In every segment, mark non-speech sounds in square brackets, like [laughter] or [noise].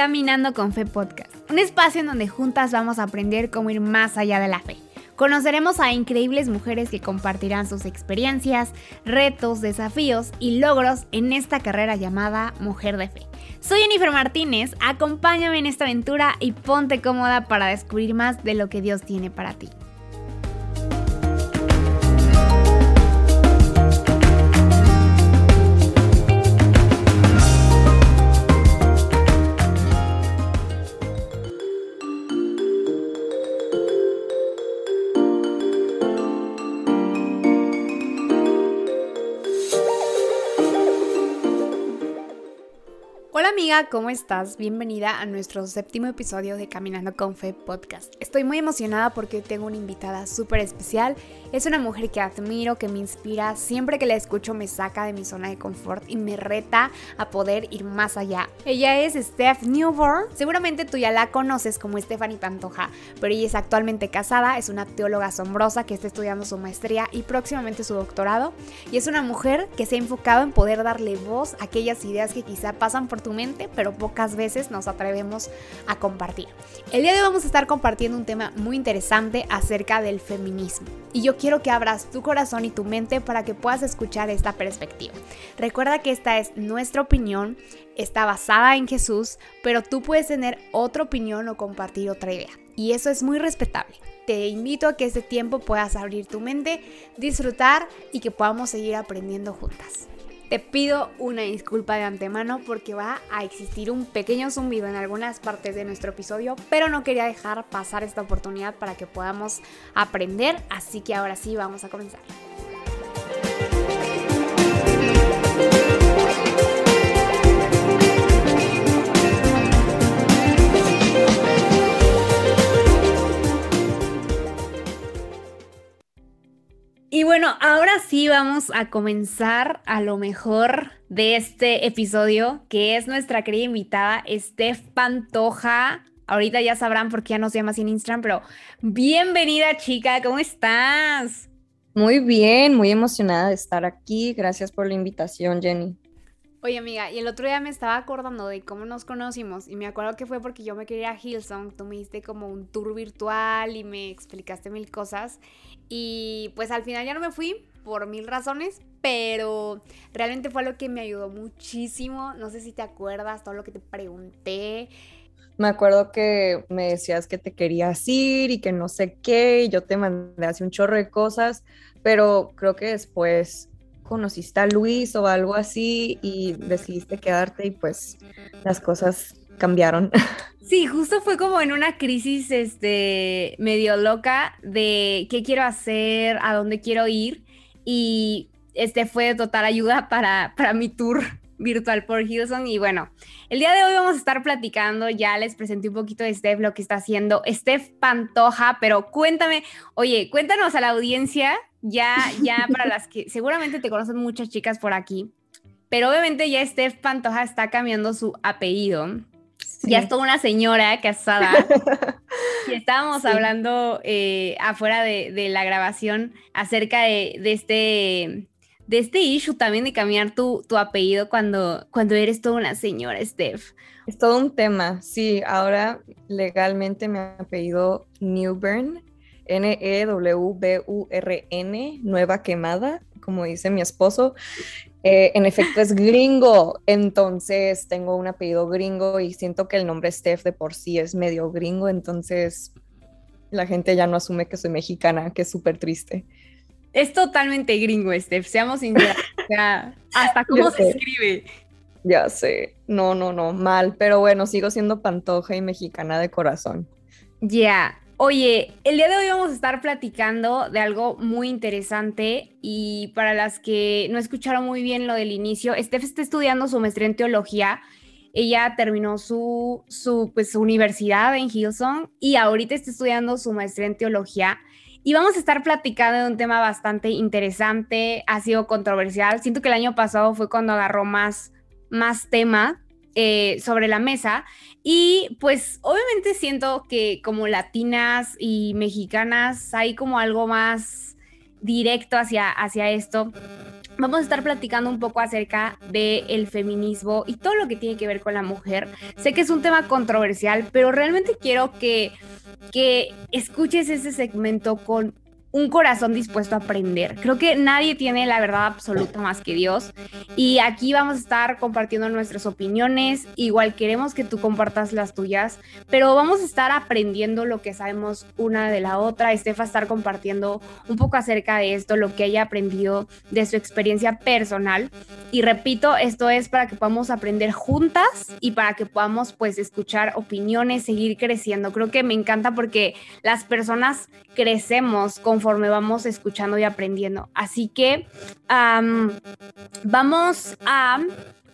Caminando con Fe Podcast, un espacio en donde juntas vamos a aprender cómo ir más allá de la fe. Conoceremos a increíbles mujeres que compartirán sus experiencias, retos, desafíos y logros en esta carrera llamada Mujer de Fe. Soy Jennifer Martínez, acompáñame en esta aventura y ponte cómoda para descubrir más de lo que Dios tiene para ti. Amiga, ¿cómo estás? Bienvenida a nuestro séptimo episodio de Caminando con Fe podcast. Estoy muy emocionada porque tengo una invitada súper especial. Es una mujer que admiro, que me inspira. Siempre que la escucho me saca de mi zona de confort y me reta a poder ir más allá. Ella es Steph Newborn. Seguramente tú ya la conoces como Stephanie Pantoja, pero ella es actualmente casada, es una teóloga asombrosa que está estudiando su maestría y próximamente su doctorado. Y es una mujer que se ha enfocado en poder darle voz a aquellas ideas que quizá pasan por tu mente pero pocas veces nos atrevemos a compartir. El día de hoy vamos a estar compartiendo un tema muy interesante acerca del feminismo. Y yo quiero que abras tu corazón y tu mente para que puedas escuchar esta perspectiva. Recuerda que esta es nuestra opinión, está basada en Jesús, pero tú puedes tener otra opinión o compartir otra idea. Y eso es muy respetable. Te invito a que este tiempo puedas abrir tu mente, disfrutar y que podamos seguir aprendiendo juntas. Te pido una disculpa de antemano porque va a existir un pequeño zumbido en algunas partes de nuestro episodio, pero no quería dejar pasar esta oportunidad para que podamos aprender, así que ahora sí vamos a comenzar. Y bueno, ahora sí vamos a comenzar a lo mejor de este episodio, que es nuestra querida invitada, Steph Pantoja. Ahorita ya sabrán por qué ya nos llama así en Instagram, pero bienvenida chica, ¿cómo estás? Muy bien, muy emocionada de estar aquí. Gracias por la invitación, Jenny. Oye, amiga, y el otro día me estaba acordando de cómo nos conocimos y me acuerdo que fue porque yo me quería a Hillsong, tú me diste como un tour virtual y me explicaste mil cosas y pues al final ya no me fui por mil razones, pero realmente fue lo que me ayudó muchísimo, no sé si te acuerdas todo lo que te pregunté. Me acuerdo que me decías que te querías ir y que no sé qué, y yo te mandé así un chorro de cosas, pero creo que después conociste a Luis o algo así y decidiste quedarte y pues las cosas cambiaron. [laughs] Sí, justo fue como en una crisis este, medio loca de qué quiero hacer, a dónde quiero ir y este fue de total ayuda para, para mi tour virtual por Hilson. Y bueno, el día de hoy vamos a estar platicando, ya les presenté un poquito de Steph, lo que está haciendo Steph Pantoja, pero cuéntame, oye, cuéntanos a la audiencia ya, ya para las que seguramente te conocen muchas chicas por aquí, pero obviamente ya Steph Pantoja está cambiando su apellido. Ya es toda una señora casada. [laughs] y estábamos hablando eh, afuera de, la grabación acerca de, este de este issue también de cambiar tu, tu apellido cuando, cuando eres toda una señora, Steph. Es todo un tema, sí. Ahora legalmente mi apellido Newburn N-E-W-B-U-R-N, Nueva Quemada, como dice mi esposo. Eh, en efecto es gringo, entonces tengo un apellido gringo y siento que el nombre Steph de por sí es medio gringo, entonces la gente ya no asume que soy mexicana, que es súper triste. Es totalmente gringo, Steph, seamos sinceros. hasta cómo se escribe. Ya sé, no, no, no, mal, pero bueno, sigo siendo pantoja y mexicana de corazón. Ya, Oye, el día de hoy vamos a estar platicando de algo muy interesante y para las que no escucharon muy bien lo del inicio, Steph está estudiando su maestría en teología. Ella terminó su, su, pues, universidad en Hillsong y ahorita está estudiando su maestría en teología. Y vamos a estar platicando de un tema bastante interesante, ha sido controversial. Siento que el año pasado fue cuando agarró más, más tema eh, sobre la mesa. Y pues obviamente siento que como latinas y mexicanas hay como algo más directo hacia, hacia esto. vamos a estar platicando un poco acerca del feminismo y todo lo que tiene que ver con la mujer. Sé que es un tema controversial, pero realmente quiero que, que escuches ese segmento con un corazón dispuesto a aprender. Creo que nadie tiene la verdad absoluta más que Dios. Y aquí vamos a estar compartiendo nuestras opiniones. Igual queremos que tú compartas las tuyas, pero vamos a estar aprendiendo lo que sabemos una de la otra. Estefa estar compartiendo un poco acerca de esto, lo que haya aprendido de su experiencia personal. Y repito, esto es para que podamos aprender juntas y para que podamos pues escuchar opiniones, seguir creciendo. Creo que me encanta porque las personas crecemos conforme vamos escuchando y aprendiendo. Así que vamos a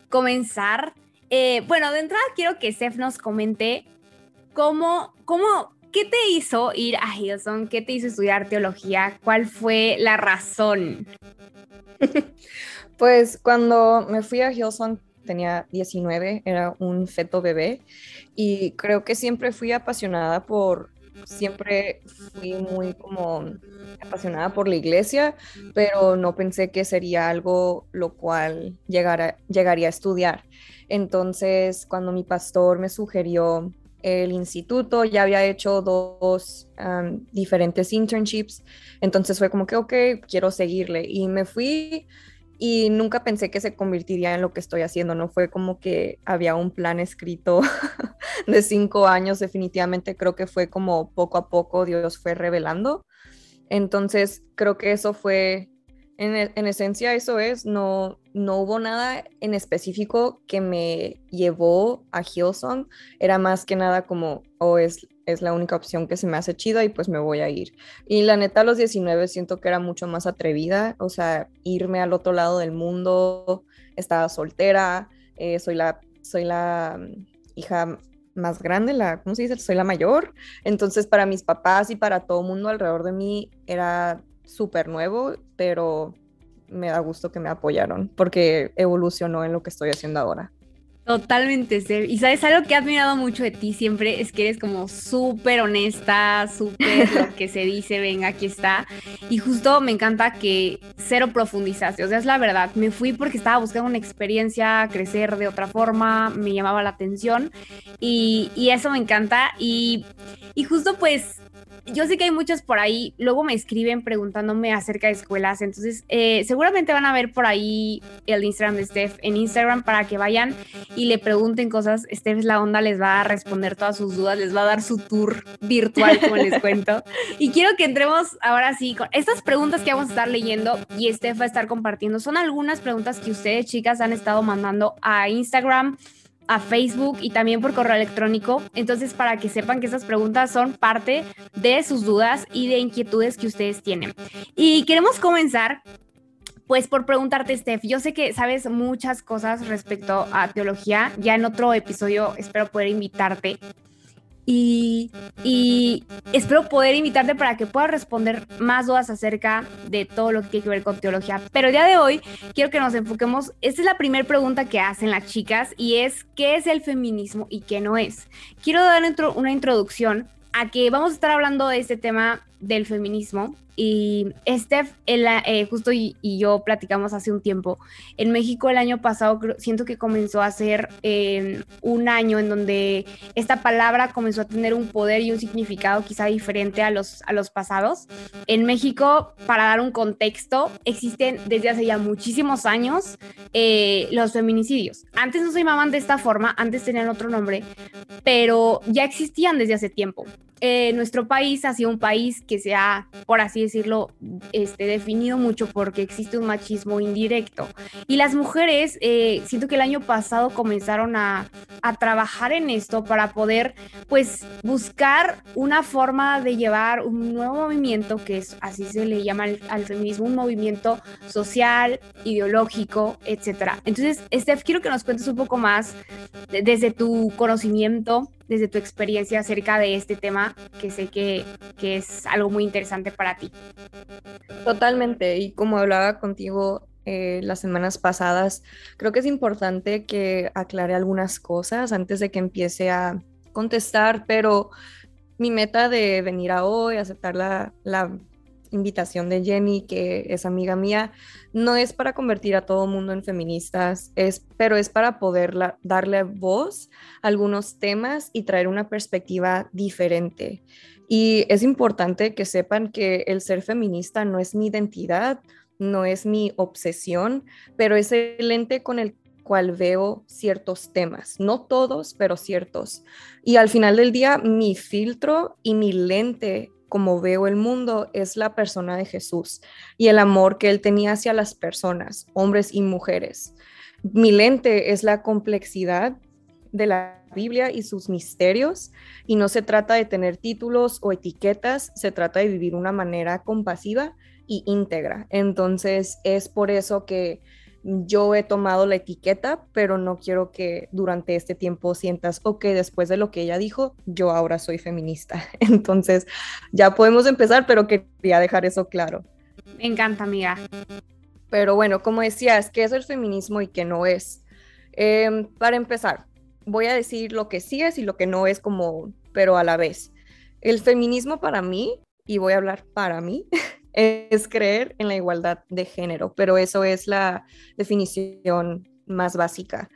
comenzar. Eh, bueno, de entrada quiero que Seth nos comente cómo, cómo, qué te hizo ir a Hilson, qué te hizo estudiar teología, cuál fue la razón. [laughs] Pues cuando me fui a Hilson tenía 19, era un feto bebé y creo que siempre fui apasionada por siempre fui muy como apasionada por la iglesia, pero no pensé que sería algo lo cual llegara, llegaría a estudiar. Entonces, cuando mi pastor me sugirió el instituto, ya había hecho dos diferentes internships, entonces fue como que, ok, quiero seguirle. Y me fui y nunca pensé que se convertiría en lo que estoy haciendo, no fue como que había un plan escrito [laughs] de cinco años, definitivamente creo que fue como poco a poco Dios fue revelando. Entonces creo que eso fue, en, e, esencia eso es, no, no hubo nada en específico que me llevó a Hillsong, era más que nada como, o oh, es es la única opción que se me hace chida y pues me voy a ir. Y la neta a los 19 siento que era mucho más atrevida, o sea, irme al otro lado del mundo, estaba soltera, eh, soy la, soy la mm, hija más grande, la, ¿cómo se dice? Soy la mayor. Entonces para mis papás y para todo el mundo alrededor de mí era súper nuevo, pero me da gusto que me apoyaron porque evolucionó en lo que estoy haciendo ahora. Totalmente, Ser. Y sabes, algo que he admirado mucho de ti siempre es que eres como súper honesta, súper lo [laughs] que se dice, venga, aquí está. Y justo me encanta que cero profundizaste, o sea, es la verdad. Me fui porque estaba buscando una experiencia, crecer de otra forma, me llamaba la atención y, y eso me encanta. Y, y justo pues yo sé que hay muchos por ahí, luego me escriben preguntándome acerca de escuelas, entonces eh, seguramente van a ver por ahí el Instagram de Steph en Instagram para que vayan y le pregunten cosas. Steph es la onda, les va a responder todas sus dudas, les va a dar su tour virtual, como les cuento. [laughs] Y quiero que entremos ahora sí con estas preguntas que vamos a estar leyendo y Steph va a estar compartiendo. Son algunas preguntas que ustedes, chicas, han estado mandando a Instagram a Facebook y también por correo electrónico. Entonces, para que sepan que estas preguntas son parte de sus dudas y de inquietudes que ustedes tienen. Y queremos comenzar pues por preguntarte, Steph, yo sé que sabes muchas cosas respecto a teología. Ya en otro episodio espero poder invitarte y, espero poder invitarte para que puedas responder más dudas acerca de todo lo que tiene que ver con teología. Pero el día de hoy quiero que nos enfoquemos, esta es la primera pregunta que hacen las chicas y es, ¿qué es el feminismo y qué no es? Quiero dar una introducción a que vamos a estar hablando de este tema del feminismo y Steph, eh, justo y, yo platicamos hace un tiempo, en México el año pasado siento que comenzó a ser em, un año en donde esta palabra comenzó a tener un poder y un significado quizá diferente a los, a los pasados. En México, para dar un contexto, existen desde hace ya muchísimos años eh, los feminicidios. Antes no se llamaban de esta forma, antes tenían otro nombre, pero ya existían desde hace tiempo. Eh, nuestro país ha sido un país que se ha, por así decirlo, este, definido mucho porque existe un machismo indirecto. Y las mujeres, eh, siento que el año pasado comenzaron a, a, trabajar en esto para poder, pues, buscar una forma de llevar un nuevo movimiento, que es así se le llama al, feminismo, un movimiento social, ideológico, etcétera. Entonces, Steph, quiero que nos cuentes un poco más desde tu conocimiento desde tu experiencia acerca de este tema, que sé que, que, es algo muy interesante para ti. Totalmente, y como hablaba contigo eh, las semanas pasadas, creo que es importante que aclare algunas cosas antes de que empiece a contestar, pero mi meta de venir a hoy, aceptar la, la invitación de Jenny, que es amiga mía, no es para convertir a todo mundo en feministas, es, pero es para poder darle voz a algunos temas y traer una perspectiva diferente. Y es importante que sepan que el ser feminista no es mi identidad, no es mi obsesión, pero es el lente con el cual veo ciertos temas, no todos, pero ciertos. Y al final del día, mi filtro y mi lente como veo el mundo es la persona de Jesús y el amor que él tenía hacia las personas, hombres y mujeres. Mi lente es la complejidad de la Biblia y sus misterios y no se trata de tener títulos o etiquetas, se trata de vivir una manera compasiva y íntegra. Entonces es por eso que yo he tomado la etiqueta, pero no quiero que durante este tiempo sientas, ok, después de lo que ella dijo, yo ahora soy feminista. [laughs] Entonces, ya podemos empezar, pero quería dejar eso claro. Me encanta, amiga. Pero bueno, como decías, ¿qué es el feminismo y qué no es? Em, para empezar, voy a decir lo que sí es y lo que no es como, pero a la vez. El feminismo para mí, y voy a hablar para mí, [laughs] es creer en la igualdad de género, pero eso es la definición más básica.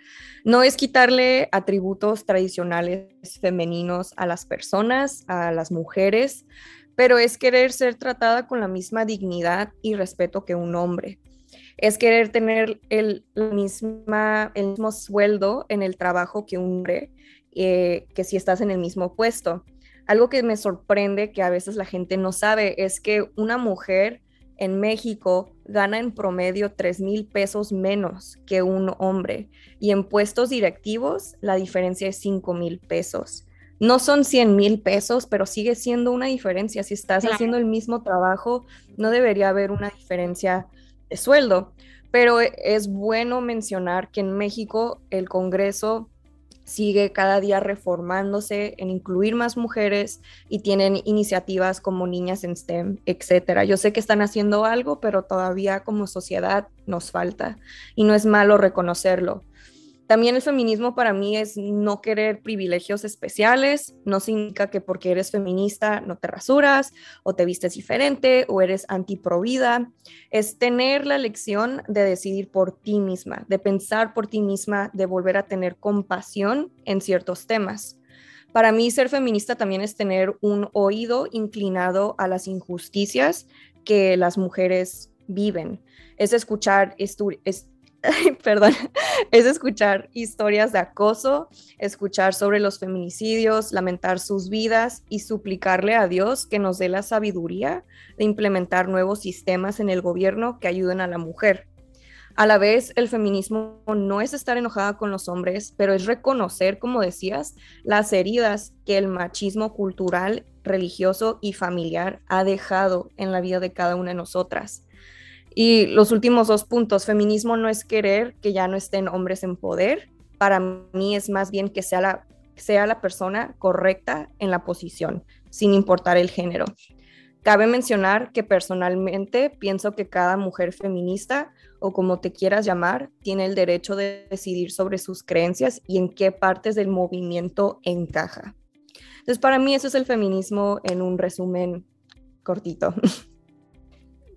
No es quitarle atributos tradicionales femeninos a las personas, a las mujeres, pero es querer ser tratada con la misma dignidad y respeto que un hombre. Es querer tener el, misma, el mismo sueldo en el trabajo que un hombre, eh, que si estás en el mismo puesto. Algo que me sorprende que a veces la gente no sabe es que una mujer en México gana en promedio 3 mil pesos menos que un hombre y en puestos directivos la diferencia es 5 mil pesos. No son 100 mil pesos, pero sigue siendo una diferencia. Si estás haciendo el mismo trabajo, no debería haber una diferencia de sueldo. Pero es bueno mencionar que en México el Congreso sigue cada día reformándose en incluir más mujeres y tienen iniciativas como Niñas en STEM, etcétera. Yo sé que están haciendo algo, pero todavía como sociedad nos falta y no es malo reconocerlo. También el feminismo para mí es no querer privilegios especiales, no significa que porque eres feminista no te rasuras o te vistes diferente o eres antiprovida, es tener la elección de decidir por ti misma, de pensar por ti misma, de volver a tener compasión en ciertos temas. Para mí ser feminista también es tener un oído inclinado a las injusticias que las mujeres viven, es escuchar perdón, [laughs] es escuchar historias de acoso, escuchar sobre los feminicidios, lamentar sus vidas y suplicarle a Dios que nos dé la sabiduría de implementar nuevos sistemas en el gobierno que ayuden a la mujer. A la vez, el feminismo no es estar enojada con los hombres, pero es reconocer, como decías, las heridas que el machismo cultural, religioso y familiar ha dejado en la vida de cada una de nosotras. Y los últimos dos puntos, feminismo no es querer que ya no estén hombres en poder, para mí es más bien que sea la, sea la persona correcta en la posición, sin importar el género. Cabe mencionar que personalmente pienso que cada mujer feminista, o como te quieras llamar, tiene el derecho de decidir sobre sus creencias y en qué partes del movimiento encaja. Entonces, para mí eso es el feminismo en un resumen cortito. [laughs]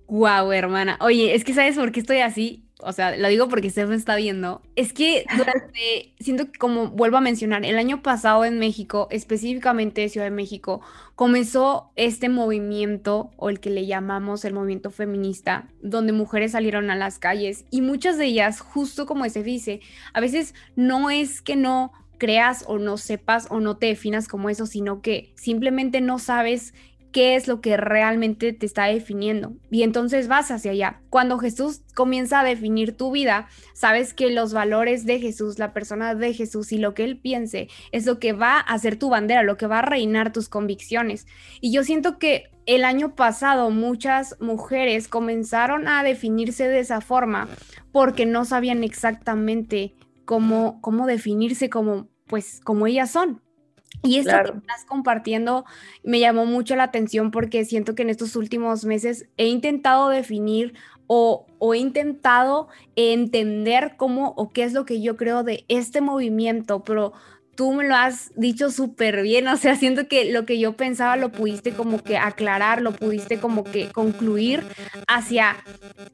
Wow, hermana. Oye, es que sabes por qué estoy así. O sea, lo digo porque Steph me está viendo. Es que durante, siento que como vuelvo a mencionar, el año pasado en México, específicamente Ciudad de México, comenzó este movimiento, o el que le llamamos el movimiento feminista, donde mujeres salieron a las calles y muchas de ellas, justo como se dice, a veces no es que no creas o no sepas o no te definas como eso, sino que simplemente no sabes qué es lo que realmente te está definiendo. Y entonces vas hacia allá. Cuando Jesús comienza a definir tu vida, sabes que los valores de Jesús, la persona de Jesús y lo que él piense es lo que va a ser tu bandera, lo que va a reinar tus convicciones. Y yo siento que el año pasado muchas mujeres comenzaron a definirse de esa forma porque no sabían exactamente cómo, cómo definirse como pues como ellas son. Y esto que estás compartiendo me llamó mucho la atención porque siento que en estos últimos meses he intentado definir o, he intentado entender cómo o qué es lo que yo creo de este movimiento, pero tú me lo has dicho súper bien, o sea, siento que lo que yo pensaba lo pudiste como que aclarar, lo pudiste como que concluir hacia,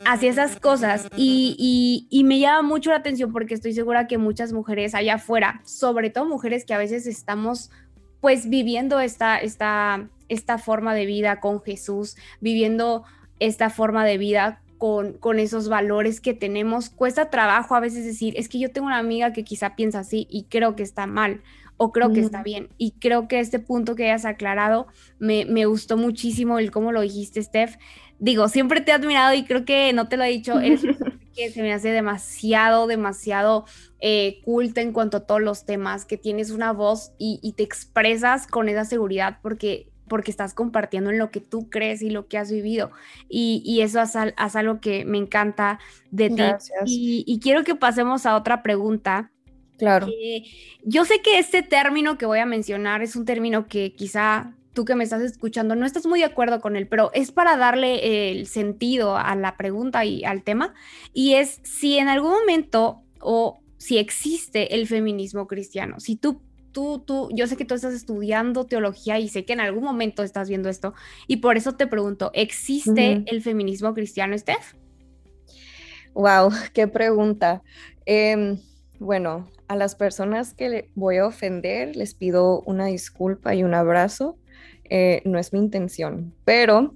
hacia esas cosas. Y, y, me llama mucho la atención porque estoy segura que muchas mujeres allá afuera, sobre todo mujeres que a veces estamos pues viviendo esta, esta, esta forma de vida con Jesús, viviendo esta forma de vida con, esos valores que tenemos. Cuesta trabajo a veces decir, es que yo tengo una amiga que quizá piensa así y creo que está mal o creo que está bien. Y creo que este punto que hayas aclarado me, me gustó muchísimo el cómo lo dijiste, Steph. Digo, siempre te he admirado y creo que no te lo he dicho, es [laughs] que se me hace demasiado, demasiado eh, culta en cuanto a todos los temas, que tienes una voz y, y te expresas con esa seguridad porque porque estás compartiendo en lo que tú crees y lo que has vivido. Y, eso es, algo que me encanta de ti. Y, quiero que pasemos a otra pregunta. Claro. yo sé que este término que voy a mencionar es un término que quizá tú que me estás escuchando no estás muy de acuerdo con él, pero es para darle el sentido a la pregunta y al tema. Y es si en algún momento o si existe el feminismo cristiano, si tú tú, tú, yo sé que tú estás estudiando teología y sé que en algún momento estás viendo esto y por eso te pregunto, ¿existe el feminismo cristiano, Steph? Wow, qué pregunta. Em, bueno, a las personas que voy a ofender les pido una disculpa y un abrazo. Eh, no es mi intención, pero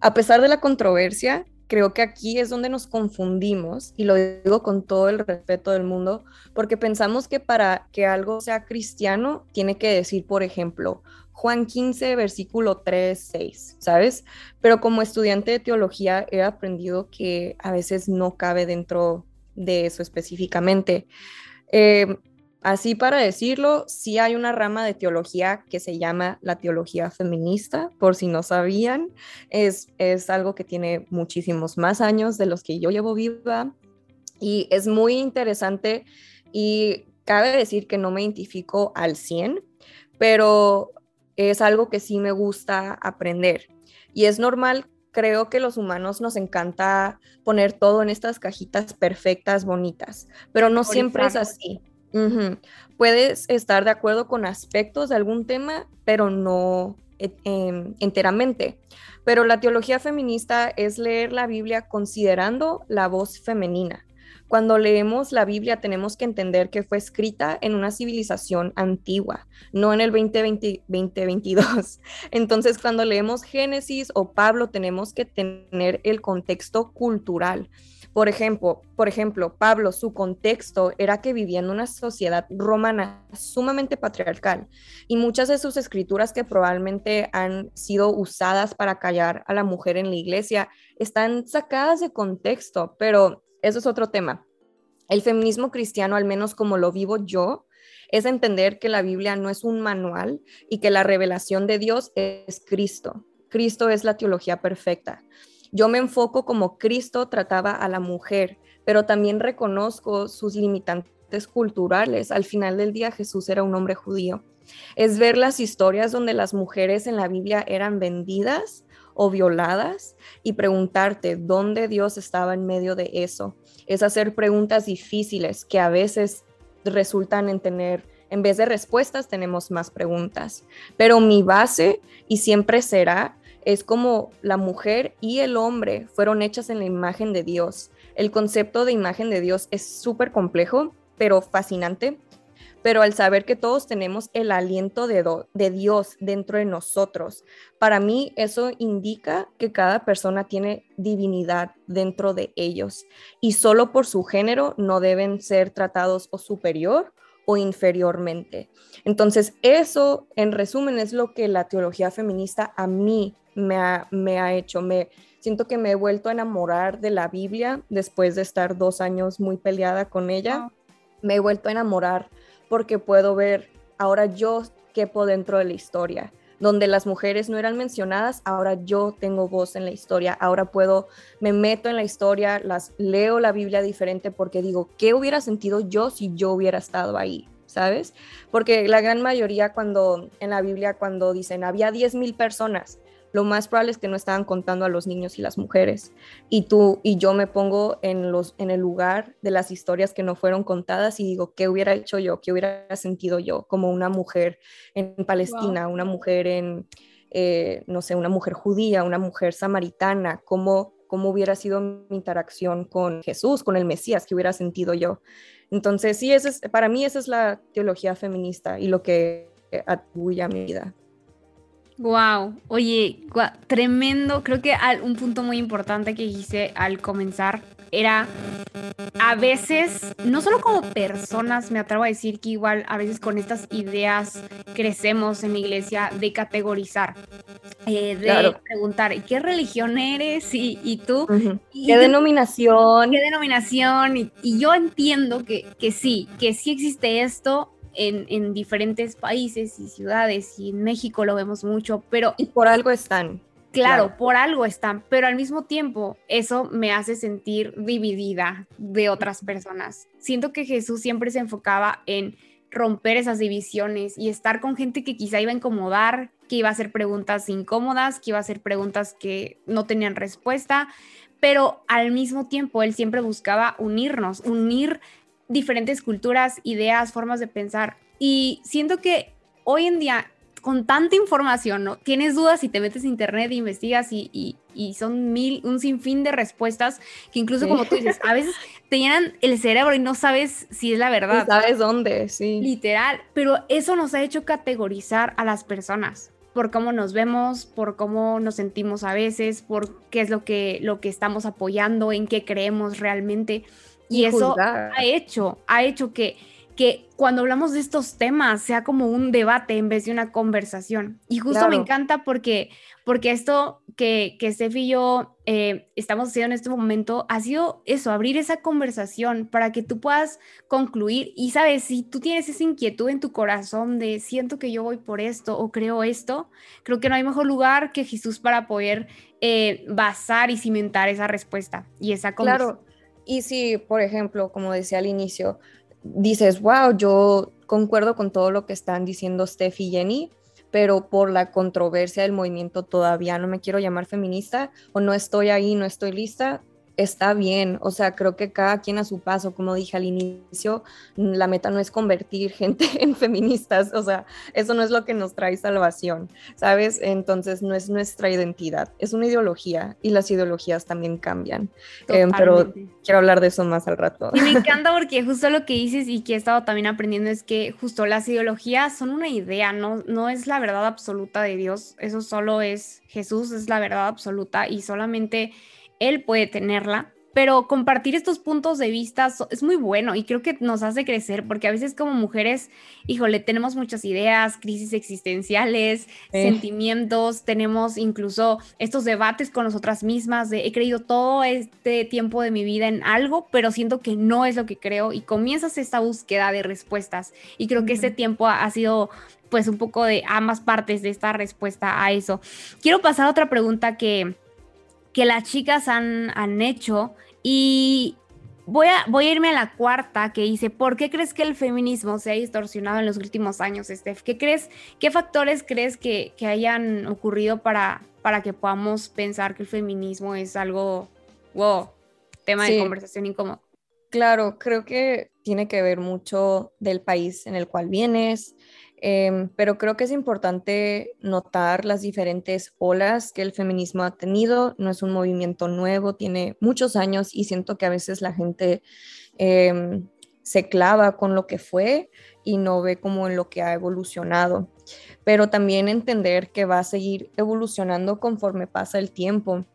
a pesar de la controversia, creo que aquí es donde nos confundimos, y lo digo con todo el respeto del mundo, porque pensamos que para que algo sea cristiano, tiene que decir, por ejemplo, Juan 15, versículo 3, 6, ¿sabes? Pero como estudiante de teología he aprendido que a veces no cabe dentro de eso específicamente. Eh, Así para decirlo, sí hay una rama de teología que se llama la teología feminista, por si no sabían. Es, es algo que tiene muchísimos más años de los que yo llevo viva y es muy interesante y cabe decir que no me identifico al 100, pero es algo que sí me gusta aprender. Y es normal creo que los humanos nos encanta poner todo en estas cajitas perfectas, bonitas, pero no siempre es así. Puedes estar de acuerdo con aspectos de algún tema, pero no e, em, enteramente. Pero la teología feminista es leer la Biblia considerando la voz femenina. Cuando leemos la Biblia tenemos que entender que fue escrita en una civilización antigua, no en el 2020, 2022. [laughs] Entonces, cuando leemos Génesis o Pablo, tenemos que tener el contexto cultural. Por ejemplo, por ejemplo, Pablo, su contexto era que vivía en una sociedad romana sumamente patriarcal y muchas de sus escrituras que probablemente han sido usadas para callar a la mujer en la iglesia están sacadas de contexto, pero eso es otro tema. El feminismo cristiano, al menos como lo vivo yo, es entender que la Biblia no es un manual y que la revelación de Dios es Cristo. Cristo es la teología perfecta. Yo me enfoco como Cristo trataba a la mujer, pero también reconozco sus limitantes culturales. Al final del día Jesús era un hombre judío. Es ver las historias donde las mujeres en la Biblia eran vendidas o violadas y preguntarte dónde Dios estaba en medio de eso. Es hacer preguntas difíciles que a veces resultan en tener, en vez de respuestas, tenemos más preguntas. Pero mi base, y siempre será, es como la mujer y el hombre fueron hechas en la imagen de Dios. El concepto de imagen de Dios es súper complejo, pero fascinante. Pero al saber que todos tenemos el aliento de, de Dios dentro de nosotros, para mí eso indica que cada persona tiene divinidad dentro de ellos y solo por su género no deben ser tratados o superior o inferiormente. Entonces, eso en resumen es lo que la teología feminista a mí me ha, hecho. Me, siento que me he vuelto a enamorar de la Biblia después de estar dos años muy peleada con ella. Me he vuelto a enamorar porque puedo ver ahora yo quepo dentro de la historia. Donde las mujeres no eran mencionadas, ahora yo tengo voz en la historia, ahora puedo, me meto en la historia, las leo la Biblia diferente porque digo, ¿qué hubiera sentido yo si yo hubiera estado ahí? ¿Sabes? Porque la gran mayoría cuando en la Biblia, cuando dicen había 10 mil personas, lo más probable es que no estaban contando a los niños y las mujeres. Y tú y yo me pongo en, los, en el lugar de las historias que no fueron contadas y digo, ¿qué hubiera hecho yo? ¿Qué hubiera sentido yo como una mujer en Palestina, una mujer en, eh, no sé, una mujer judía, una mujer samaritana? ¿Cómo, ¿Cómo hubiera sido mi interacción con Jesús, con el Mesías? ¿Qué hubiera sentido yo? Entonces, sí, es, para mí esa es la teología feminista y lo que atribuye a mi vida. Wow, oye, tremendo. Creo que un punto muy importante que hice al comenzar era a veces, no solo como personas, me atrevo a decir que igual a veces con estas ideas crecemos en la iglesia de categorizar, eh, de preguntar, ¿qué religión eres? Y, tú. ¿Qué denominación? ¿Qué denominación? Y, yo entiendo que, que sí, que sí existe esto, en, diferentes países y ciudades y en México lo vemos mucho, pero... Y por algo están. Claro, por algo están, pero al mismo tiempo eso me hace sentir dividida de otras personas. Siento que Jesús siempre se enfocaba en romper esas divisiones y estar con gente que quizá iba a incomodar, que iba a hacer preguntas incómodas, que iba a hacer preguntas que no tenían respuesta, pero al mismo tiempo él siempre buscaba unirnos, unir diferentes culturas, ideas, formas de pensar. Y siento que hoy en día, con tanta información, ¿no? Tienes dudas y te metes a internet e investigas y, son mil, un sinfín de respuestas que incluso como tú dices, a veces [laughs] te llenan el cerebro y no sabes si es la verdad. sabes dónde, sí. Literal, pero eso nos ha hecho categorizar a las personas por cómo nos vemos, por cómo nos sentimos a veces, por qué es lo que, lo que estamos apoyando, en qué creemos realmente. Y, eso ha hecho, ha hecho que, que cuando hablamos de estos temas sea como un debate en vez de una conversación. Y justo me encanta porque, porque esto que, que Steph y yo eh, estamos haciendo en este momento ha sido eso, abrir esa conversación para que tú puedas concluir y sabes, si tú tienes esa inquietud en tu corazón de siento que yo voy por esto o creo esto, creo que no hay mejor lugar que Jesús para poder eh, basar y cimentar esa respuesta y esa conversación. Claro y si, por ejemplo, como decía al inicio, dices, wow, yo concuerdo con todo lo que están diciendo Steph y Jenny, pero por la controversia del movimiento todavía no me quiero llamar feminista o no estoy ahí, no estoy lista, está bien, o sea, creo que cada quien a su paso, como dije al inicio, la meta no es convertir [laughs] gente en feministas, o sea, eso no es lo que nos trae salvación, ¿sabes? Entonces no es nuestra identidad, es una ideología y las ideologías también cambian, eh, pero quiero hablar de eso más al rato. Y me [laughs] encanta porque justo lo que dices y que he estado también aprendiendo es que justo las ideologías son una idea, no, no es la verdad absoluta de Dios, eso solo es Jesús, es la verdad absoluta y solamente él puede tenerla, pero compartir estos puntos de vista es muy bueno y creo que nos hace crecer porque a veces como mujeres, híjole, tenemos muchas ideas, crisis existenciales, sentimientos, tenemos incluso estos debates con nosotras mismas de he creído todo este tiempo de mi vida en algo, pero siento que no es lo que creo y comienzas esta búsqueda de respuestas. Y creo que este tiempo ha sido pues un poco de ambas partes de esta respuesta a eso. Quiero pasar a otra pregunta que que las chicas han, han hecho y voy a, voy a irme a la cuarta que dice, ¿por qué crees que el feminismo se ha distorsionado en los últimos años, Steph? ¿Qué crees, qué factores crees que, hayan ocurrido para, para que podamos pensar que el feminismo es algo, wow, tema de conversación incómodo? Claro, creo que tiene que ver mucho del país en el cual vienes, Em, pero creo que es importante notar las diferentes olas que el feminismo ha tenido. No es un movimiento nuevo, tiene muchos años y siento que a veces la gente em, se clava con lo que fue y no ve como en lo que ha evolucionado. Pero también entender que va a seguir evolucionando conforme pasa el tiempo.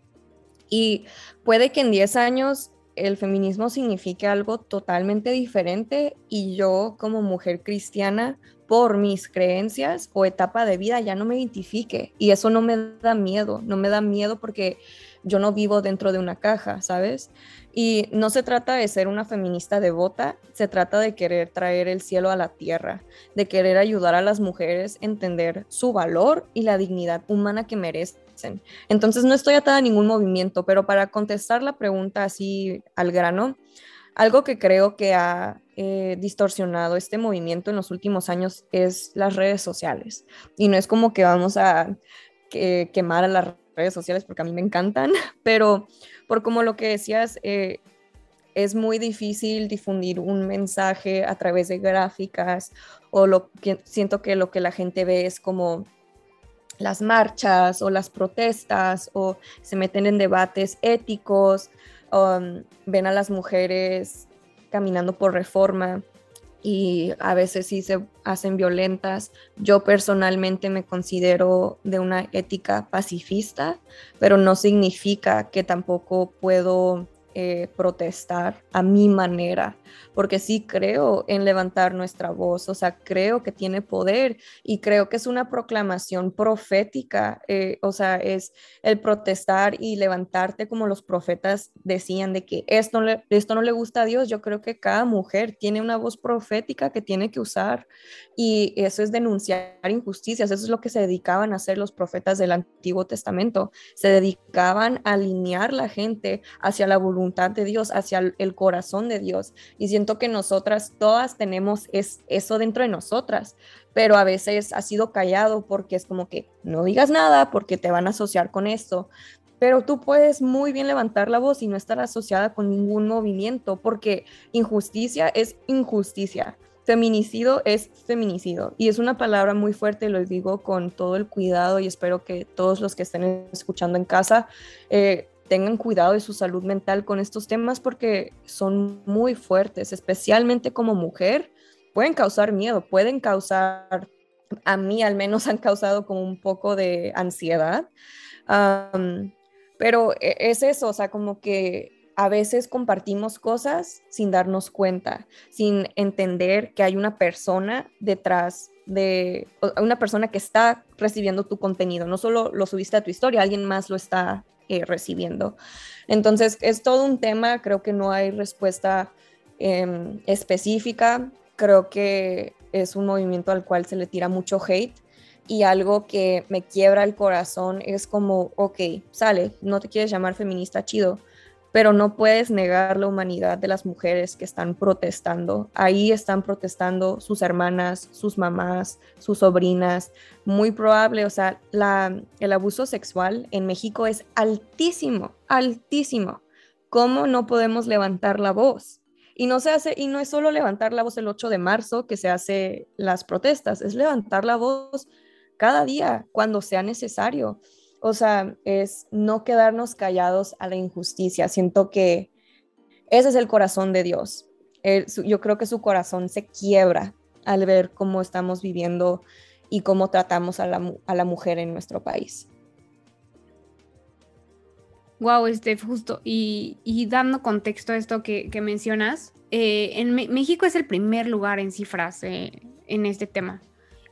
Y puede que en 10 años el feminismo signifique algo totalmente diferente y yo como mujer cristiana por mis creencias o etapa de vida ya no me identifique. Y eso no me da miedo, no me da miedo porque yo no vivo dentro de una caja, ¿sabes? Y no se trata de ser una feminista devota, se trata de querer traer el cielo a la tierra, de querer ayudar a las mujeres a entender su valor y la dignidad humana que merecen. Entonces no estoy atada a ningún movimiento, pero para contestar la pregunta así al grano, algo que creo que ha eh, distorsionado este movimiento en los últimos años es las redes sociales. Y no es como que vamos a que quemar a las redes sociales porque a mí me encantan, [laughs] pero por como lo que decías, eh, es muy difícil difundir un mensaje a través de gráficas o lo que siento que lo que la gente ve es como las marchas o las protestas o se meten en debates éticos, um, ven a las mujeres caminando por reforma y a veces sí se hacen violentas. Yo personalmente me considero de una ética pacifista, pero no significa que tampoco puedo eh, protestar a mi manera, porque sí creo en levantar nuestra voz, o sea, creo que tiene poder y creo que es una proclamación profética, eh, o sea, es el protestar y levantarte como los profetas decían de que esto, esto no le gusta a Dios, yo creo que cada mujer tiene una voz profética que tiene que usar y eso es denunciar injusticias, eso es lo que se dedicaban a hacer los profetas del Antiguo Testamento, se dedicaban a alinear la gente hacia la voluntad de Dios, hacia el corazón de Dios. Y siento que nosotras todas tenemos es, eso dentro de nosotras, pero a veces ha sido callado porque es como que no digas nada porque te van a asociar con esto. Pero tú puedes muy bien levantar la voz y no estar asociada con ningún movimiento porque injusticia es injusticia feminicidio es feminicidio y es una palabra muy fuerte, lo digo con todo el cuidado y espero que todos los que estén escuchando en casa eh, tengan cuidado de su salud mental con estos temas porque son muy fuertes, especialmente como mujer, pueden causar miedo, pueden causar, a mí al menos han causado como un poco de ansiedad. pero e, es eso, o sea, como que a veces compartimos cosas sin darnos cuenta, sin entender que hay una persona detrás de una persona que está recibiendo tu contenido. No solo lo subiste a tu historia, alguien más lo está eh, recibiendo. Entonces, es todo un tema, creo que no hay respuesta em, específica, creo que es un movimiento al cual se le tira mucho hate y algo que me quiebra el corazón es como, ok, sale, no te quieres llamar feminista chido, pero no puedes negar la humanidad de las mujeres que están protestando. Ahí están protestando sus hermanas, sus mamás, sus sobrinas. Muy probable, o sea, el abuso sexual en México es altísimo, altísimo. ¿Cómo no podemos levantar la voz? Y no se hace, y no es solo levantar la voz el 8 de marzo que se hace las protestas, es levantar la voz cada día cuando sea necesario o sea, es no quedarnos callados a la injusticia. Siento que ese es el corazón de Dios. yo creo que su corazón se quiebra al ver cómo estamos viviendo y cómo tratamos a la, mujer en nuestro país. Wow, Steph, justo. Y, dando contexto a esto que, mencionas, eh, en México es el primer lugar en cifras eh, en este tema.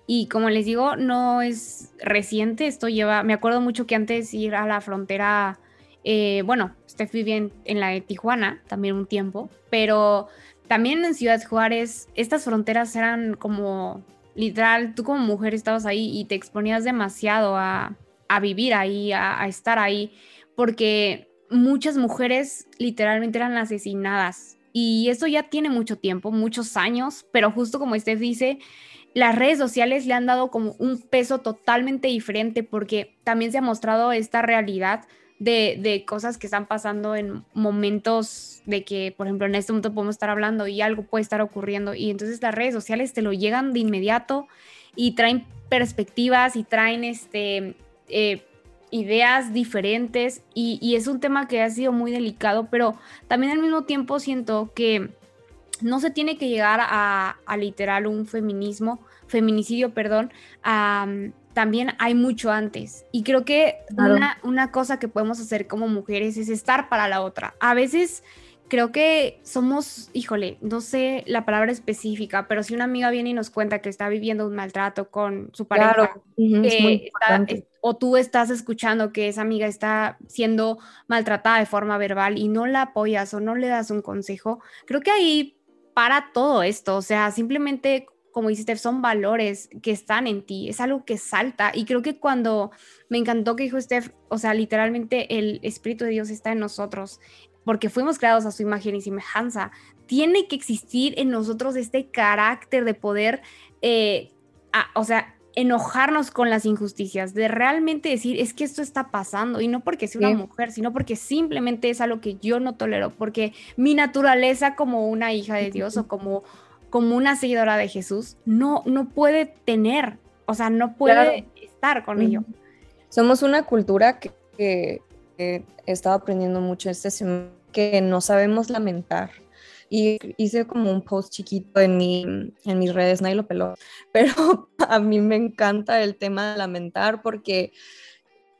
Y como les digo, no es reciente, esto lleva, me acuerdo mucho que antes ir a la frontera, eh, bueno, usted vivía en, en, la de Tijuana también un tiempo, pero también en Ciudad Juárez, estas fronteras eran como, literal, tú como mujer estabas ahí y te exponías demasiado a, a vivir ahí, a, estar ahí, porque muchas mujeres literalmente eran asesinadas. Y eso ya tiene mucho tiempo, muchos años, pero justo como usted dice, las redes sociales le han dado como un peso totalmente diferente porque también se ha mostrado esta realidad de, cosas que están pasando en momentos de que, por ejemplo, en este momento podemos estar hablando y algo puede estar ocurriendo y entonces las redes sociales te lo llegan de inmediato y traen perspectivas y traen este, eh, ideas diferentes y, y es un tema que ha sido muy delicado, pero también al mismo tiempo siento que no se tiene que llegar a, literal un feminismo, feminicidio, perdón, también hay mucho antes. Y creo que una, una, cosa que podemos hacer como mujeres es estar para la otra. A veces creo que somos, híjole, no sé la palabra específica, pero si una amiga viene y nos cuenta que está viviendo un maltrato con su pareja, o tú estás escuchando que esa amiga está siendo maltratada de forma verbal y no la apoyas o no le das un consejo, creo que ahí para todo esto. O sea, simplemente, como dice Steph, son valores que están en ti, es algo que salta. Y creo que cuando me encantó que dijo Steph, o sea, literalmente el Espíritu de Dios está en nosotros, porque fuimos creados a su imagen y semejanza. Tiene que existir en nosotros este carácter de poder, eh, o sea, enojarnos con las injusticias, de realmente decir, es que esto está pasando, y no porque sea una mujer, sino porque simplemente es algo que yo no tolero, porque mi naturaleza como una hija de Dios o como, como una seguidora de Jesús no, no puede tener, o sea, no puede estar con ello. Somos una cultura que, que, he estado aprendiendo mucho este que no sabemos lamentar. Y hice como un post chiquito en, mi, en mis redes, nadie lo peló, [laughs] pero a mí me encanta el tema de lamentar porque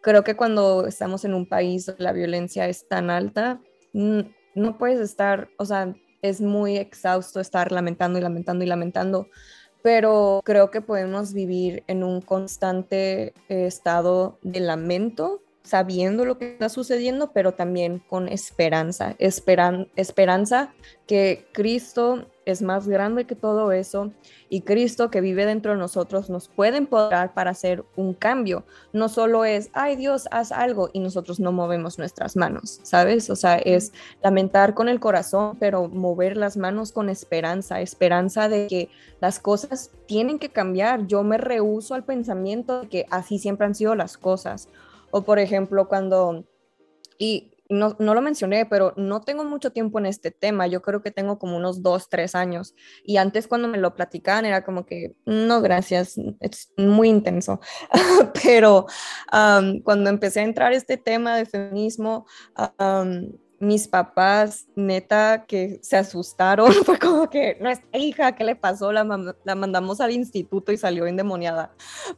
creo que cuando estamos en un país donde la violencia es tan alta, no puedes estar, o sea, es muy exhausto estar lamentando y lamentando y lamentando, pero creo que podemos vivir en un constante eh, estado de lamento sabiendo lo que está sucediendo, pero también con esperanza, esperan, esperanza que Cristo es más grande que todo eso y Cristo que vive dentro de nosotros nos puede empoderar para hacer un cambio. No solo es, ay Dios, haz algo y nosotros no movemos nuestras manos, ¿sabes? O sea, es lamentar con el corazón, pero mover las manos con esperanza, esperanza de que las cosas tienen que cambiar. Yo me rehuso al pensamiento de que así siempre han sido las cosas o por ejemplo, cuando, y no, no, lo mencioné, pero no tengo mucho tiempo en este tema, yo creo que tengo como unos dos, tres años. Y antes cuando me lo platicaban era como que, no, gracias, es muy intenso. [laughs] pero cuando empecé a entrar este tema de feminismo, mis papás, neta, que se asustaron, [laughs] fue como que nuestra hija, ¿qué le pasó? La, la mandamos al instituto y salió endemoniada.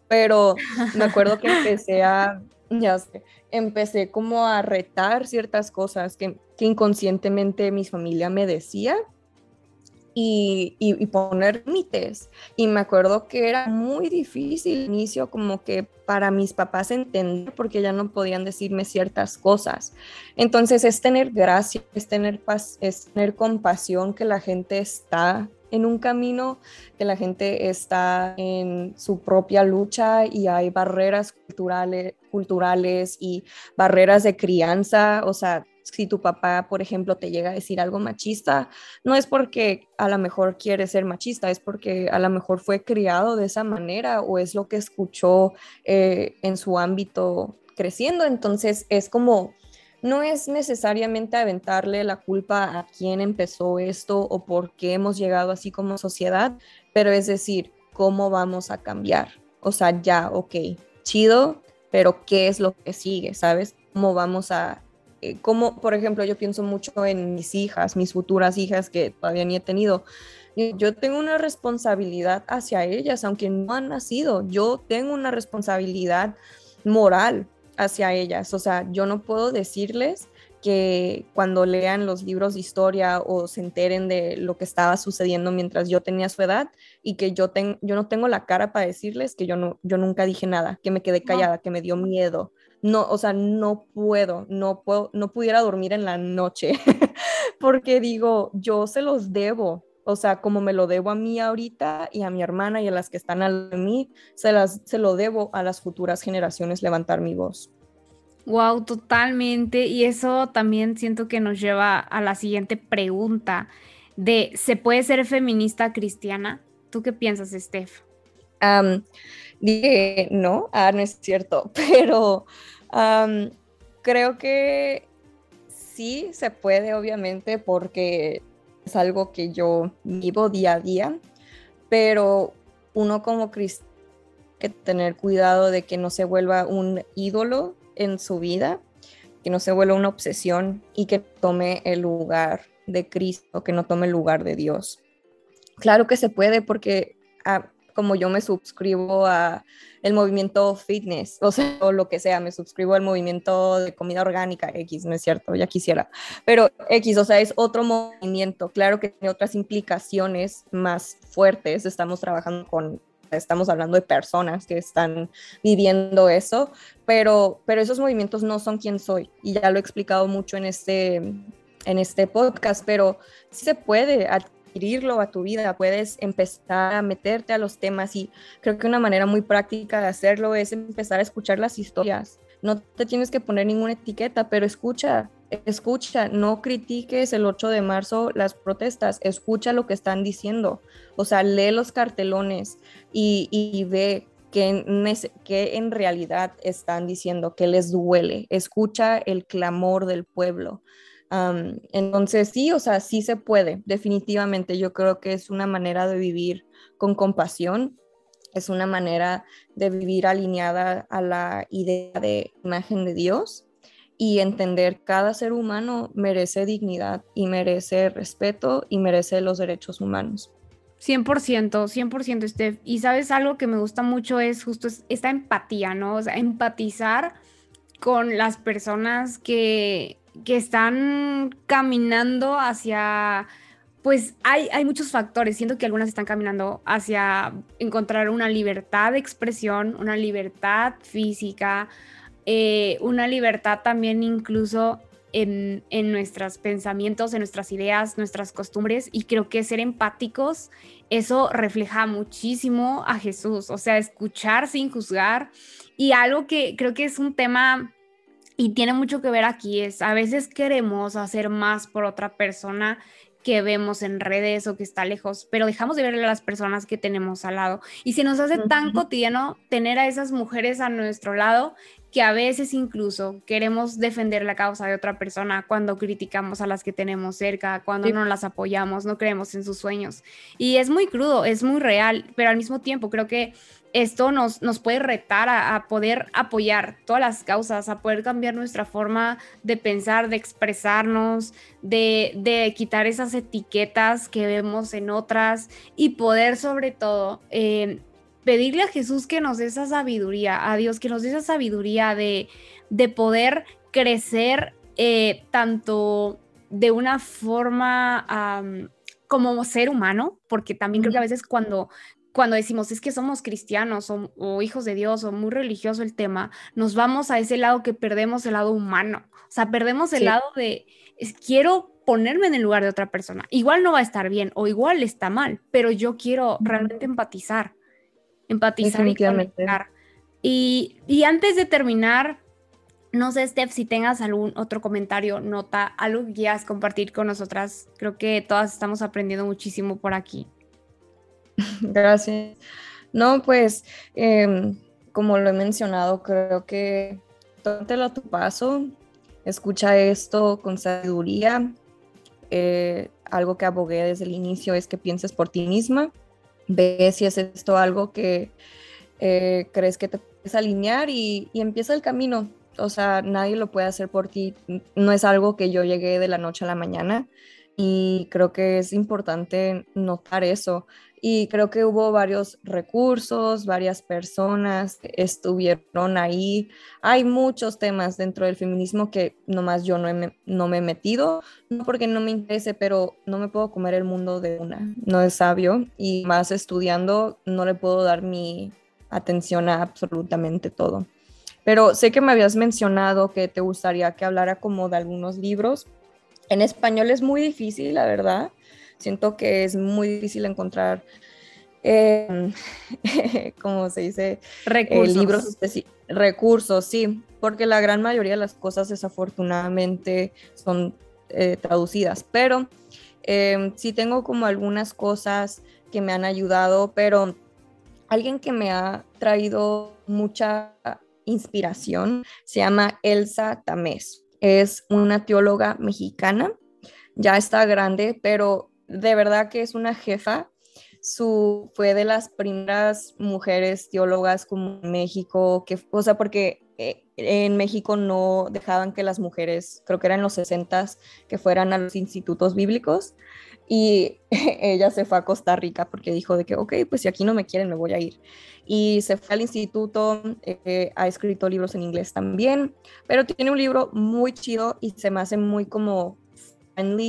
Pero me acuerdo que empecé a ya sé, empecé como a retar ciertas cosas que, inconscientemente mi familia me decía y, y, poner límites. Y me acuerdo que era muy difícil inicio como que para mis papás entender porque ya no podían decirme ciertas cosas. Entonces es tener gracia, es tener paz, es tener compasión que la gente está en un camino, que la gente está en su propia lucha y hay barreras culturales, culturales y barreras de crianza, o sea, si tu papá, por ejemplo, te llega a decir algo machista, no es porque a lo mejor quiere ser machista, es porque a lo mejor fue criado de esa manera o es lo que escuchó eh, en su ámbito creciendo. Entonces es como no es necesariamente aventarle la culpa a quién empezó esto o por qué hemos llegado así como sociedad, pero es decir, cómo vamos a cambiar. O sea, ya, ok, chido, pero ¿qué es lo que sigue? ¿Sabes? ¿Cómo vamos a... Eh, cómo, por ejemplo, yo pienso mucho en mis hijas, mis futuras hijas que todavía ni he tenido. Yo tengo una responsabilidad hacia ellas, aunque no han nacido. Yo tengo una responsabilidad moral hacia ellas. O sea, yo no puedo decirles que cuando lean los libros de historia o se enteren de lo que estaba sucediendo mientras yo tenía su edad y que yo, yo no tengo la cara para decirles que yo, no, yo nunca dije nada, que me quedé callada, que me dio miedo. No, o sea, no puedo, no puedo, no pudiera dormir en la noche [laughs] porque digo, yo se los debo, o sea, como me lo debo a mí ahorita y a mi hermana y a las que están al mí, se, las, se lo debo a las futuras generaciones levantar mi voz. Wow, totalmente. Y eso también siento que nos lleva a la siguiente pregunta de, ¿se puede ser feminista cristiana? ¿Tú qué piensas, Steph? dije, no, ah, no es cierto, [laughs] pero creo que sí se puede, obviamente, porque es algo que yo vivo día a día, pero uno como cristiano que tener cuidado de que no se vuelva un ídolo en su vida, que no se vuelva una obsesión y que tome el lugar de Cristo, que no tome el lugar de Dios. Claro que se puede porque ah, como yo me suscribo a el movimiento fitness, o sea, [laughs] o lo que sea, me suscribo al movimiento de comida orgánica X, no es cierto, ya quisiera, pero X, o sea, es otro movimiento, claro que tiene otras implicaciones más fuertes, estamos trabajando con estamos hablando de personas que están viviendo eso, pero, pero esos movimientos no son quien soy y ya lo he explicado mucho en este, en este podcast, pero sí se puede adquirirlo a tu vida, puedes empezar a meterte a los temas y creo que una manera muy práctica de hacerlo es empezar a escuchar las historias. No te tienes que poner ninguna etiqueta, pero escucha, escucha, no critiques el 8 de marzo las protestas, escucha lo que están diciendo, o sea, lee los cartelones y, ve que en, que en realidad están diciendo que les duele, escucha el clamor del pueblo. Entonces sí, o sea, sí se puede, definitivamente. Yo creo que es una manera de vivir con compasión, es una manera de vivir alineada a la idea de imagen de Dios y entender cada ser humano merece dignidad y merece respeto y merece los derechos humanos. 100%, 100%, Steph. Y sabes algo que me gusta mucho es justo esta empatía, ¿no? O sea, empatizar con las personas que, que están caminando hacia, pues hay, hay muchos factores. Siento que algunas están caminando hacia encontrar una libertad de expresión, una libertad física, eh, una libertad también incluso en, nuestros pensamientos, en nuestras ideas, nuestras costumbres. Y creo que ser empáticos, eso refleja muchísimo a Jesús, o sea, escuchar sin juzgar. Y algo que creo que es un tema y tiene mucho que ver aquí es, a veces queremos hacer más por otra persona que vemos en redes o que está lejos, pero dejamos de ver a las personas que tenemos al lado. Y se nos hace tan cotidiano tener a esas mujeres a nuestro lado que a veces incluso queremos defender la causa de otra persona cuando criticamos a las que tenemos cerca, cuando no las apoyamos, no creemos en sus sueños. Y es muy crudo, es muy real, pero al mismo tiempo creo que esto nos, nos puede retar a, poder apoyar todas las causas, a poder cambiar nuestra forma de pensar, de expresarnos, de, de quitar esas etiquetas que vemos en otras y poder sobre todo... Eh, pedirle a Jesús que nos dé esa sabiduría, a Dios que nos dé esa sabiduría de, de poder crecer eh, tanto de una forma como ser humano, porque también creo que a veces cuando, cuando decimos es que somos cristianos o, hijos de Dios o muy religioso el tema, nos vamos a ese lado que perdemos el lado humano, o sea, perdemos el lado de quiero ponerme en el lugar de otra persona. Igual no va a estar bien o igual está mal, pero yo quiero realmente empatizar empatizar y Y, y antes de terminar, no sé, Steph, si tengas algún otro comentario, nota, algo que quieras compartir con nosotras. Creo que todas estamos aprendiendo muchísimo por aquí. [laughs] Gracias. No, pues, em, como lo he mencionado, creo que tómatelo a tu paso, escucha esto con sabiduría. Eh, algo que abogué desde el inicio es que pienses por ti misma ve si es esto algo que eh, crees que te puedes alinear y, y, empieza el camino. O sea, nadie lo puede hacer por ti. No es algo que yo llegué de la noche a la mañana y creo que es importante notar eso. Y creo que hubo varios recursos, varias personas estuvieron ahí. Hay muchos temas dentro del feminismo que nomás yo no, no me he metido, no porque no me interese, pero no me puedo comer el mundo de una, no es sabio. Y más estudiando, no le puedo dar mi atención a absolutamente todo. Pero sé que me habías mencionado que te gustaría que hablara como de algunos libros. En español es muy difícil, la verdad Siento que es muy difícil encontrar, eh, [laughs] como se dice, eh, recursos. libros recursos, sí, porque la gran mayoría de las cosas desafortunadamente son eh, traducidas, pero em, sí tengo como algunas cosas que me han ayudado, pero alguien que me ha traído mucha inspiración se llama Elsa Tamés. Es una teóloga mexicana, ya está grande, pero de verdad que es una jefa. Su, fue de las primeras mujeres teólogas como en México, que, o sea, porque eh, en México no dejaban que las mujeres, creo que eran los 60 que fueran a los institutos bíblicos y [laughs] ella se fue a Costa Rica porque dijo de que, ok, pues si aquí no me quieren, me voy a ir. Y se fue al instituto, eh, ha escrito libros en inglés también, pero tiene un libro muy chido y se me hace muy como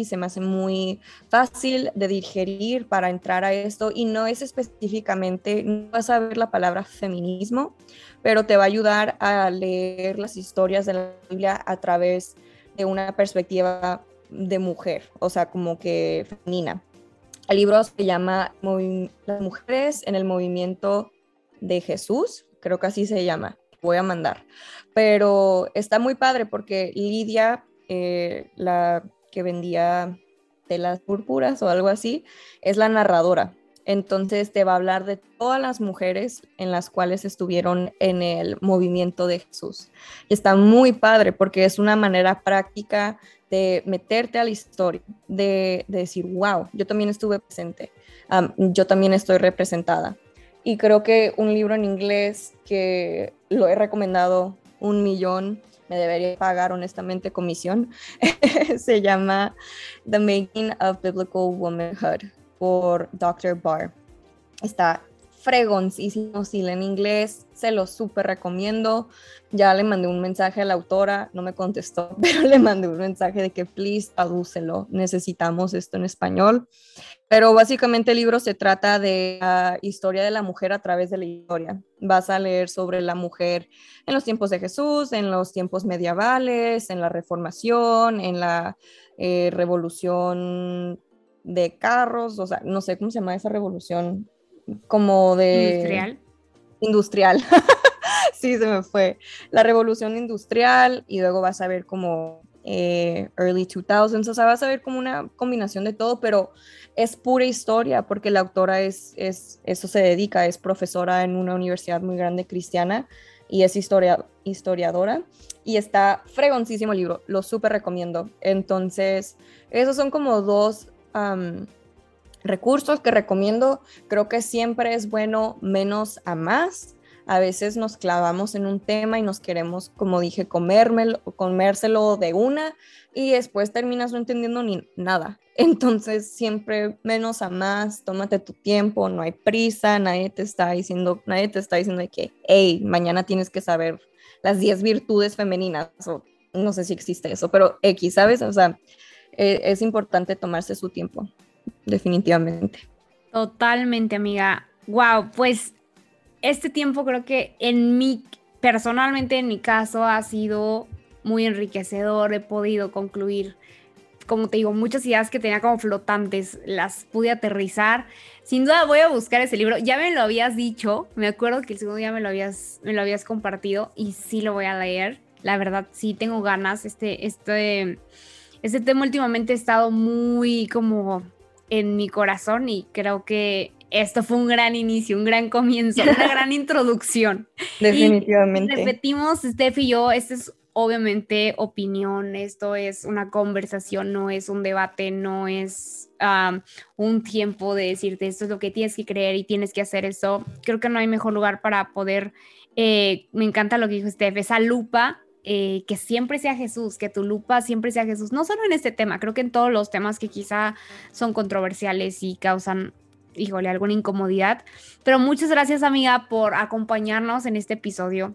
se me hace muy fácil de digerir para entrar a esto y no es específicamente, no vas a ver la palabra feminismo, pero te va a ayudar a leer las historias de la Biblia a través de una perspectiva de mujer, o sea, como que femenina. El libro se llama Las mujeres en el movimiento de Jesús, creo que así se llama, voy a mandar. Pero está muy padre porque Lidia, eh, la que vendía telas púrpuras o algo así, es la narradora. Entonces te va a hablar de todas las mujeres en las cuales estuvieron en el movimiento de Jesús. Está muy padre porque es una manera práctica de meterte a la historia, de, decir, wow, yo también estuve presente, yo también estoy representada. Y creo que un libro en inglés que lo he recomendado un millón, me debería pagar honestamente comisión, [laughs] se llama The Making of Biblical Womanhood por Dr. Barr. Está fregoncísimo, si en inglés, se lo súper recomiendo. Ya le mandé un mensaje a la autora, no me contestó, [laughs] pero le mandé un mensaje de que please tradúcelo, necesitamos esto en español. Pero básicamente el libro se trata de la historia de la mujer a través de la historia. Vas a leer sobre la mujer en los tiempos de Jesús, en los tiempos medievales, en la reformación, en la eh, revolución de carros, o sea, no sé cómo se llama esa revolución como de... Industrial. Industrial. [laughs] sí, se me fue. La revolución industrial y luego vas a ver como eh, early 2000s, o sea, vas a ver como una combinación de todo, pero es pura historia porque la autora es, es eso se dedica, es profesora en una universidad muy grande cristiana y es historia, historiadora y está fregoncísimo el libro, lo súper recomiendo. Entonces, esos son como dos recursos que recomiendo. Creo que siempre es bueno menos a más. A veces nos clavamos en un tema y nos queremos, como dije, comérmelo, comérselo de una y después terminas no entendiendo ni nada. [laughs] Entonces, siempre menos a más, tómate tu tiempo, no hay prisa, nadie te está diciendo, nadie te está diciendo que, hey, mañana tienes que saber las 10 virtudes femeninas, o no sé si existe eso, pero X, ¿sabes? O sea, e, es importante tomarse su tiempo definitivamente. Totalmente, amiga. Wow, pues este tiempo creo que en mi, personalmente en mi caso ha sido muy enriquecedor, he podido concluir, como te digo, muchas ideas que tenía como flotantes, las pude aterrizar. Sin duda voy a buscar ese libro, ya me lo habías dicho, me acuerdo que el segundo día me lo habías, me lo habías compartido y sí lo voy a leer. La verdad, sí tengo ganas, este, este, este tema últimamente ha estado muy como en mi corazón y creo que esto fue un gran inicio, un gran comienzo, una [laughs] gran introducción. Definitivamente. repetimos, Steph y yo, esta es obviamente opinión, esto es una conversación, no es un debate, no es un tiempo de decirte esto es lo que tienes que creer y tienes que hacer eso. Creo que no hay mejor lugar para poder, eh, me encanta lo que dijo Steph, esa lupa eh, que siempre sea Jesús, que tu lupa siempre sea Jesús, no solo en este tema, creo que en todos los temas que quizá son controversiales y causan, híjole, alguna incomodidad. Pero muchas gracias amiga por acompañarnos en este episodio.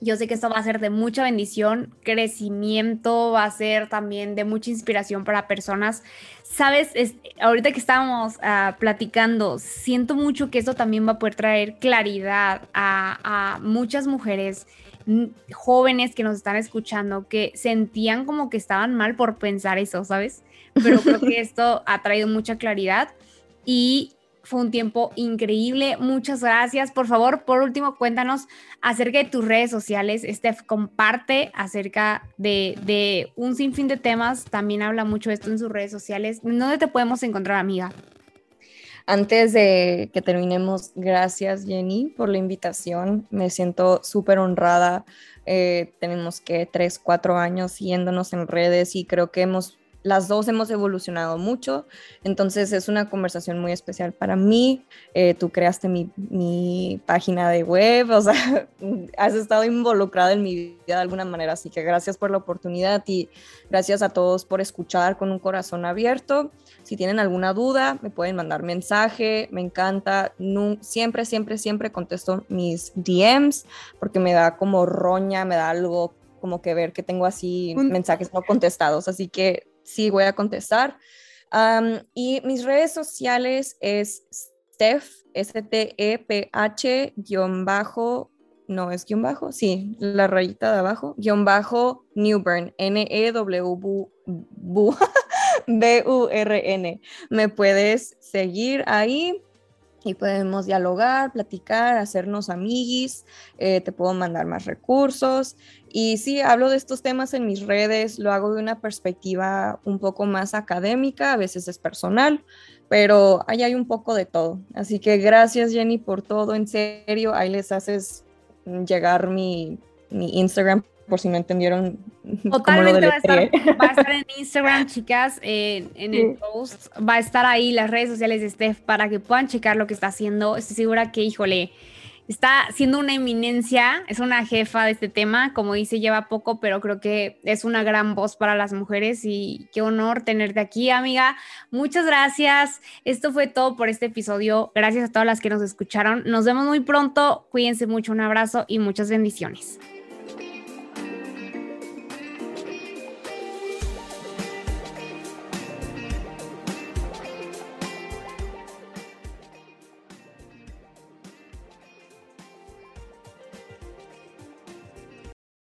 Yo sé que esto va a ser de mucha bendición, crecimiento, va a ser también de mucha inspiración para personas. Sabes, ahorita que estábamos ah, platicando, siento mucho que esto también va a poder traer claridad a muchas mujeres jóvenes que nos están escuchando que sentían como que estaban mal por pensar eso, ¿sabes? Pero creo que [laughs] esto ha traído mucha claridad y fue un tiempo increíble. Muchas gracias. Por favor, por último, cuéntanos acerca de tus redes sociales. Steph comparte acerca de, de un sinfín de temas. También habla mucho de esto en sus redes sociales. ¿Dónde te podemos encontrar, amiga? Antes de que terminemos, gracias Jenny por la invitación. Me siento súper honrada. Eh, tenemos que tres, cuatro años siguiéndonos en redes y creo que hemos las dos hemos evolucionado mucho, entonces es una conversación muy especial para mí. Eh, tú creaste mi, mi, página de web, o sea, [laughs] has estado involucrada en mi vida de alguna manera, así que gracias por la oportunidad y gracias a todos por escuchar con un corazón abierto. Si tienen alguna duda, me pueden mandar mensaje, me encanta, siempre, siempre, siempre contesto mis DMs porque me da como roña, me da algo como que ver que tengo así mensajes no contestados, así que sí voy a contestar. y mis redes sociales es Steph, S-T-E-P-H, guion bajo, no es guion bajo, sí, la rayita de abajo, guion bajo Newburn, N-E-W-B-U-R-N. [laughs] Me puedes seguir ahí y podemos dialogar, platicar, hacernos amiguis, eh, te puedo mandar más recursos. Y sí, hablo de estos temas en mis redes, lo hago de una perspectiva un poco más académica, a veces es personal, pero ahí hay un poco de todo. Así que gracias Jenny por todo, en serio, ahí les haces llegar mi, mi Instagram por si no entendieron. [laughs] Totalmente va, a estar, va, a estar, en Instagram, chicas, en el post. Va a estar ahí las redes sociales de Steph para que puedan checar lo que está haciendo. Estoy segura que, híjole, está siendo una eminencia, es una jefa de este tema, como dice, lleva poco, pero creo que es una gran voz para las mujeres y qué honor tenerte aquí, amiga. Muchas gracias. Esto fue todo por este episodio. Gracias a todas las que nos escucharon. Nos vemos muy pronto. Cuídense mucho, un abrazo y muchas bendiciones.